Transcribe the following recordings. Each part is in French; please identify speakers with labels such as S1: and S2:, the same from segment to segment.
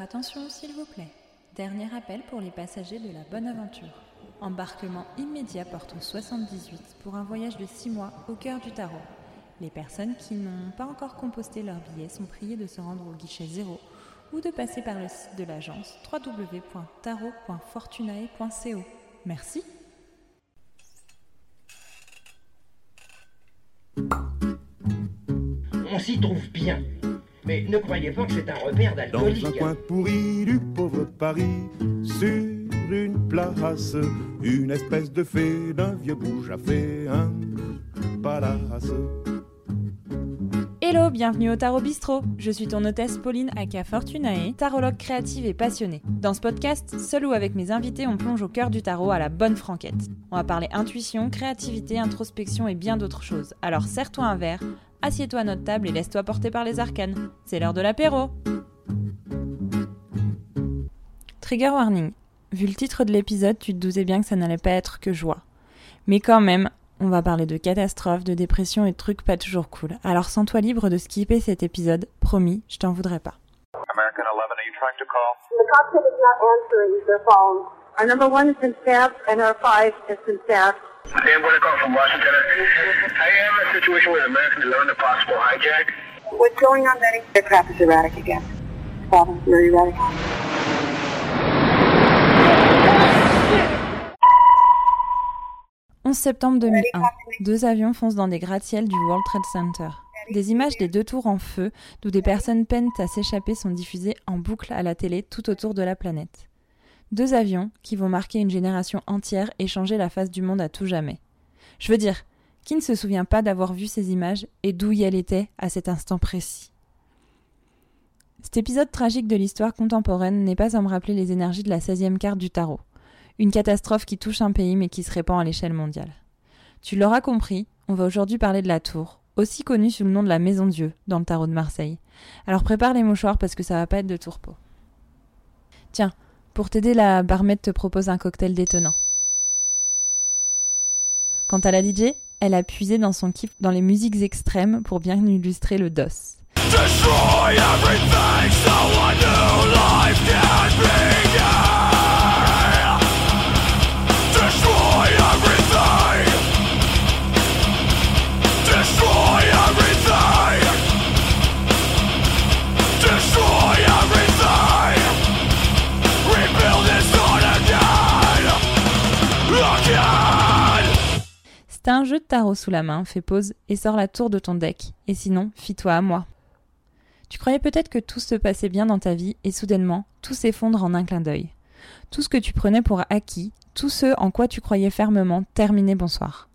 S1: Attention, s'il vous plaît. Dernier appel pour les passagers de la Bonne Aventure. Embarquement immédiat porte 78 pour un voyage de 6 mois au cœur du tarot. Les personnes qui n'ont pas encore composté leur billet sont priées de se rendre au guichet 0 ou de passer par le site de l'agence www.tarot.fortunae.co. Merci.
S2: On s'y trouve bien. Mais ne croyez pas que c'est un repère
S3: Dans
S2: d'alcoolique.
S3: un coin pourri du pauvre Paris, sur une place, une espèce de fée d'un vieux bouge a fait un palace.
S1: Hello, bienvenue au Tarot Bistrot. Je suis ton hôtesse Pauline Aka Fortunae, tarologue créative et passionnée. Dans ce podcast, seul ou avec mes invités, on plonge au cœur du tarot à la bonne franquette. On va parler intuition, créativité, introspection et bien d'autres choses. Alors serre-toi un verre, assieds-toi à notre table et laisse-toi porter par les arcanes. C'est l'heure de l'apéro. Trigger warning. Vu le titre de l'épisode, tu te doutais bien que ça n'allait pas être que joie. Mais quand même, on va parler de catastrophes, de dépression et de trucs pas toujours cool. Alors sens-toi libre de skipper cet épisode, promis, je t'en voudrais pas.
S4: American 11, are you trying to call?
S5: The cockpit is not answering their phone. Our number one has been staffed and our five has been staffed.
S4: I am in a situation with American 11, a possible hijack.
S5: What's going on, Betty? Aircraft is erratic again. Problem, very erratic.
S1: 11 septembre 2001, deux avions foncent dans des gratte-ciels du World Trade Center. Des images des deux tours en feu, d'où des personnes peinent à s'échapper, sont diffusées en boucle à la télé tout autour de la planète. Deux avions qui vont marquer une génération entière et changer la face du monde à tout jamais. Je veux dire, qui ne se souvient pas d'avoir vu ces images et d'où y elle était à cet instant précis? Cet épisode tragique de l'histoire contemporaine n'est pas à me rappeler les énergies de la 16e carte du tarot. Une catastrophe qui touche un pays mais qui se répand à l'échelle mondiale. Tu l'auras compris, on va aujourd'hui parler de la tour, aussi connue sous le nom de la Maison Dieu dans le tarot de Marseille. Alors prépare les mouchoirs parce que ça va pas être de tourpeau. Tiens, pour t'aider, la barmaid te propose un cocktail détonnant. Quant à la DJ, elle a puisé dans son kiff dans les musiques extrêmes pour bien illustrer le DOS.
S6: Destroy everything.
S1: C'est un jeu de tarot sous la main, fais pause et sors la tour de ton deck. Et sinon, fie-toi à moi. Tu croyais peut-être que tout se passait bien dans ta vie et soudainement, tout s'effondre en un clin d'œil. Tout ce que tu prenais pour acquis, tout ce en quoi tu croyais fermement, terminé bonsoir.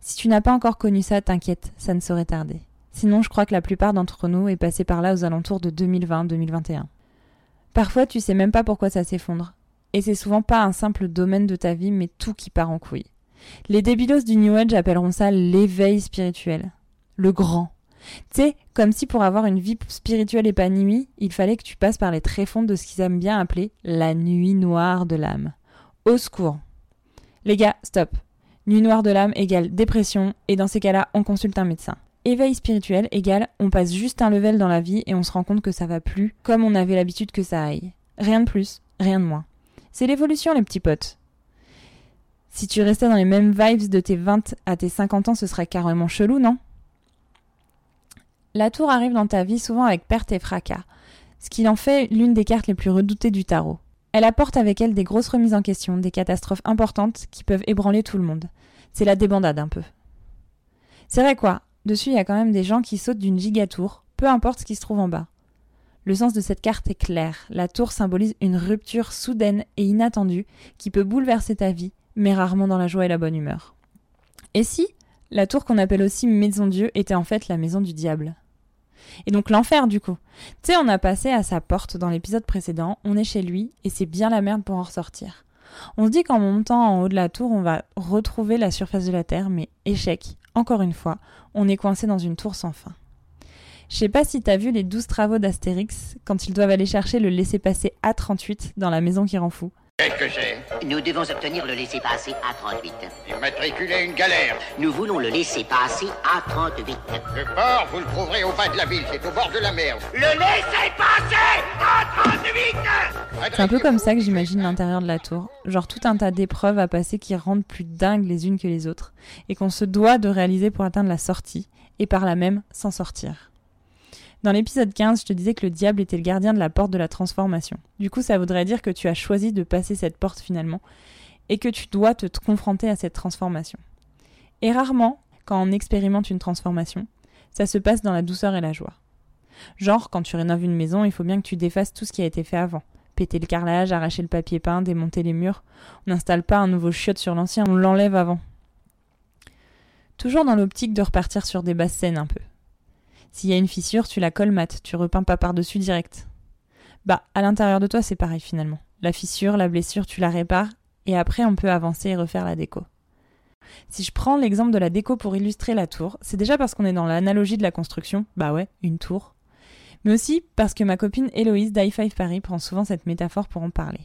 S1: Si tu n'as pas encore connu ça, t'inquiète, ça ne saurait tarder. Sinon, je crois que la plupart d'entre nous est passé par là aux alentours de 2020-2021. Parfois, tu sais même pas pourquoi ça s'effondre. Et c'est souvent pas un simple domaine de ta vie, mais tout qui part en couille. Les débilos du New Age appelleront ça l'éveil spirituel. Le grand. Tu sais, comme si pour avoir une vie spirituelle épanouie, il fallait que tu passes par les tréfonds de ce qu'ils aiment bien appeler la nuit noire de l'âme. Au secours. Les gars, stop. Nuit noire de l'âme égale dépression, et dans ces cas-là, on consulte un médecin. Éveil spirituel égale on passe juste un level dans la vie et on se rend compte que ça va plus comme on avait l'habitude que ça aille. Rien de plus, rien de moins. C'est l'évolution, les petits potes. Si tu restais dans les mêmes vibes de tes 20 à tes 50 ans, ce serait carrément chelou, non? La tour arrive dans ta vie souvent avec perte et fracas, ce qui en fait l'une des cartes les plus redoutées du tarot. Elle apporte avec elle des grosses remises en question, des catastrophes importantes qui peuvent ébranler tout le monde. C'est la débandade un peu. C'est vrai quoi, dessus il y a quand même des gens qui sautent d'une gigatour, peu importe ce qui se trouve en bas. Le sens de cette carte est clair. La tour symbolise une rupture soudaine et inattendue qui peut bouleverser ta vie, mais rarement dans la joie et la bonne humeur. Et si la tour qu'on appelle aussi Maison Dieu était en fait la maison du diable? Et donc l'enfer du coup. Tu sais, on a passé à sa porte dans l'épisode précédent, on est chez lui et c'est bien la merde pour en ressortir. On se dit qu'en montant en haut de la tour, on va retrouver la surface de la Terre, mais échec, encore une fois, on est coincé dans une tour sans fin. Je sais pas si t'as vu les 12 travaux d'Astérix quand ils doivent aller chercher le laissez-passer A38 dans la maison qui rend fou.
S2: Qu'est-ce que c'est
S7: Nous devons obtenir le laissez-passer A38.
S2: Immatriculer une galère.
S7: Nous voulons le laissez-passer A38.
S2: Le port, vous le trouverez au bas de la ville, c'est au bord de la mer.
S7: Le laissez-passer A38
S1: C'est un peu comme ça que j'imagine l'intérieur de la tour. Genre tout un tas d'épreuves à passer qui rendent plus dingues les unes que les autres. Et qu'on se doit de réaliser pour atteindre la sortie. Et par là même s'en sortir. Dans l'épisode 15, je te disais que le diable était le gardien de la porte de la transformation. Du coup, ça voudrait dire que tu as choisi de passer cette porte finalement. Et que tu dois te confronter à cette transformation. Et rarement, quand on expérimente une transformation, ça se passe dans la douceur et la joie. Genre, quand tu rénoves une maison, il faut bien que tu défasses tout ce qui a été fait avant péter le carrelage, arracher le papier peint, démonter les murs. On n'installe pas un nouveau chiotte sur l'ancien, on l'enlève avant. Toujours dans l'optique de repartir sur des bases saines un peu. S'il y a une fissure, tu la colmates, tu repeins pas par-dessus direct. Bah, à l'intérieur de toi, c'est pareil finalement. La fissure, la blessure, tu la répares, et après on peut avancer et refaire la déco. Si je prends l'exemple de la déco pour illustrer la tour, c'est déjà parce qu'on est dans l'analogie de la construction, bah ouais, une tour, mais aussi parce que ma copine Héloïse d'i5 Paris prend souvent cette métaphore pour en parler.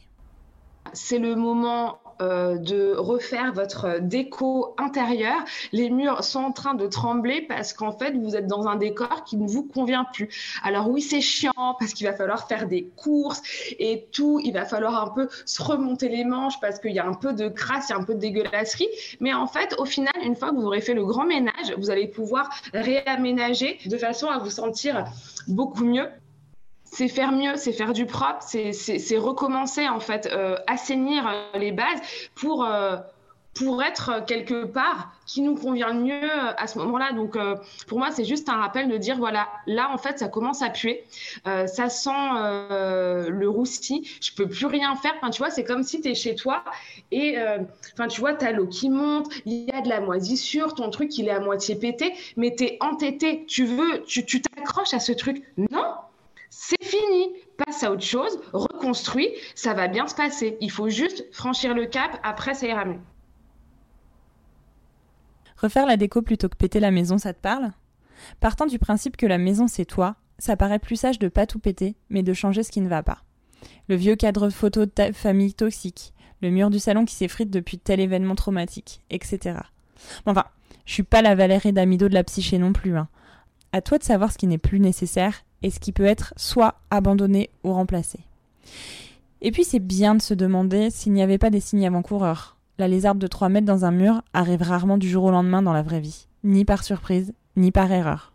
S8: C'est le moment euh, de refaire votre déco intérieure. Les murs sont en train de trembler parce qu'en fait, vous êtes dans un décor qui ne vous convient plus. Alors oui, c'est chiant parce qu'il va falloir faire des courses et tout. Il va falloir un peu se remonter les manches parce qu'il y a un peu de crasse, il y a un peu de dégueulasserie. Mais en fait, au final, une fois que vous aurez fait le grand ménage, vous allez pouvoir réaménager de façon à vous sentir beaucoup mieux c'est faire mieux, c'est faire du propre, c'est recommencer en fait, euh, assainir euh, les bases pour, euh, pour être quelque part qui nous convient mieux à ce moment-là. Donc pour moi, c'est juste un rappel de dire voilà, là en fait, ça commence à puer, ça sent le roussi, je peux plus rien faire. Enfin, tu vois, c'est comme si tu es chez toi et enfin, tu vois, tu as l'eau qui monte, il y a de la moisissure, ton truc il est à moitié pété, mais tu es entêté, tu veux, tu t'accroches à ce truc. Non, c'est fini, passe à autre chose, reconstruis, ça va bien se passer. Il faut juste franchir le cap, après ça ira mieux.
S1: Refaire la déco plutôt que péter la maison, ça te parle? Partant du principe que la maison c'est toi, ça paraît plus sage de pas tout péter, mais de changer ce qui ne va pas. Le vieux cadre photo de ta famille toxique, le mur du salon qui s'effrite depuis tel événement traumatique, etc. Enfin, je suis pas la Valérie d'Amido de la psyché non plus. Hein. À toi de savoir ce qui n'est plus nécessaire et ce qui peut être soit abandonné ou remplacé. Et puis c'est bien de se demander s'il n'y avait pas des signes avant-coureurs. La lézarde de 3 mètres dans un mur arrive rarement du jour au lendemain dans la vraie vie, ni par surprise, ni par erreur.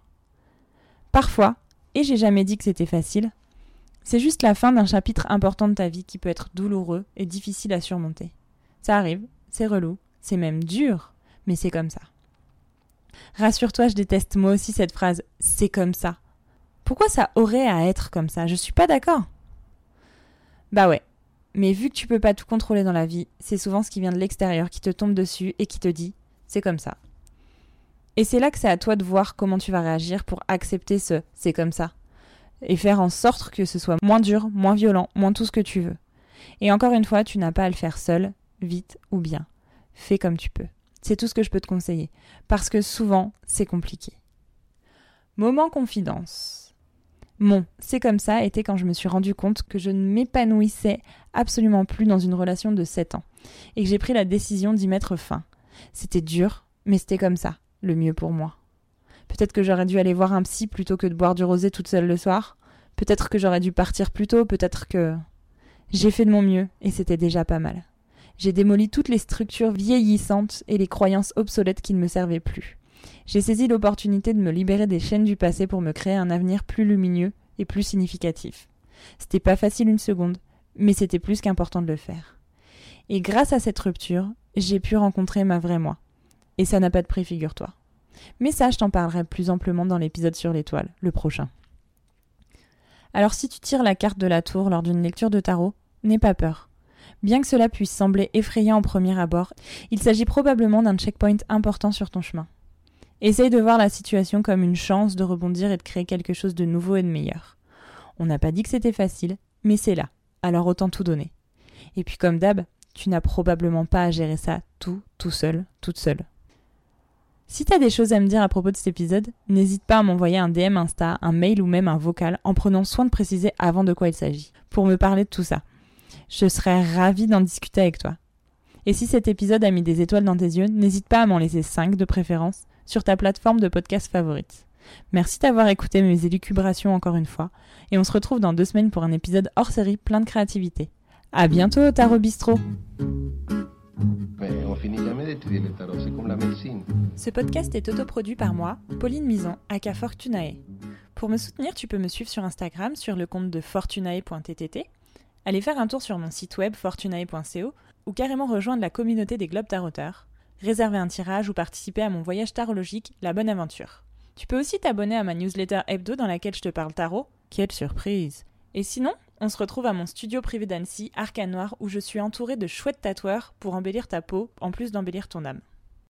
S1: Parfois, et j'ai jamais dit que c'était facile, c'est juste la fin d'un chapitre important de ta vie qui peut être douloureux et difficile à surmonter. Ça arrive, c'est relou, c'est même dur, mais c'est comme ça. Rassure-toi, je déteste moi aussi cette phrase c'est comme ça. Pourquoi ça aurait à être comme ça? Je suis pas d'accord. Bah ouais. Mais vu que tu peux pas tout contrôler dans la vie, c'est souvent ce qui vient de l'extérieur qui te tombe dessus et qui te dit c'est comme ça. Et c'est là que c'est à toi de voir comment tu vas réagir pour accepter ce c'est comme ça. Et faire en sorte que ce soit moins dur, moins violent, moins tout ce que tu veux. Et encore une fois, tu n'as pas à le faire seul, vite ou bien. Fais comme tu peux. C'est tout ce que je peux te conseiller. Parce que souvent, c'est compliqué. Moment confidence. Mon c'est comme ça était quand je me suis rendu compte que je ne m'épanouissais absolument plus dans une relation de 7 ans et que j'ai pris la décision d'y mettre fin. C'était dur, mais c'était comme ça, le mieux pour moi. Peut-être que j'aurais dû aller voir un psy plutôt que de boire du rosé toute seule le soir. Peut-être que j'aurais dû partir plus tôt, peut-être que. J'ai fait de mon mieux et c'était déjà pas mal. J'ai démoli toutes les structures vieillissantes et les croyances obsolètes qui ne me servaient plus. J'ai saisi l'opportunité de me libérer des chaînes du passé pour me créer un avenir plus lumineux et plus significatif. C'était pas facile une seconde, mais c'était plus qu'important de le faire. Et grâce à cette rupture, j'ai pu rencontrer ma vraie moi. Et ça n'a pas de prix, figure-toi. Mais ça, je t'en parlerai plus amplement dans l'épisode sur l'étoile, le prochain. Alors si tu tires la carte de la tour lors d'une lecture de tarot, n'aie pas peur. Bien que cela puisse sembler effrayant au premier abord, il s'agit probablement d'un checkpoint important sur ton chemin. Essaye de voir la situation comme une chance de rebondir et de créer quelque chose de nouveau et de meilleur. On n'a pas dit que c'était facile, mais c'est là, alors autant tout donner. Et puis comme d'hab, tu n'as probablement pas à gérer ça tout, tout seul, toute seule. Si t'as des choses à me dire à propos de cet épisode, n'hésite pas à m'envoyer un DM Insta, un mail ou même un vocal en prenant soin de préciser avant de quoi il s'agit, pour me parler de tout ça. Je serais ravie d'en discuter avec toi. Et si cet épisode a mis des étoiles dans tes yeux, n'hésite pas à m'en laisser 5 de préférence sur ta plateforme de podcast favorite. Merci d'avoir écouté mes élucubrations encore une fois, et on se retrouve dans deux semaines pour un épisode hors série plein de créativité. À bientôt au Tarot Bistro
S9: Mais on finit jamais d'étudier le tarot, c'est comme la médecine.
S1: Ce podcast est autoproduit par moi, Pauline Mison, aka Fortunae. Pour me soutenir, tu peux me suivre sur Instagram sur le compte de fortunae.ttt, aller faire un tour sur mon site web fortunae.co ou carrément rejoindre la communauté des Globes Taroteurs, réserver un tirage ou participer à mon voyage tarologique La Bonne Aventure. Tu peux aussi t'abonner à ma newsletter hebdo dans laquelle je te parle tarot. Quelle surprise Et sinon, on se retrouve à mon studio privé d'Annecy, Arcane Noir, où je suis entourée de chouettes tatoueurs pour embellir ta peau, en plus d'embellir ton âme.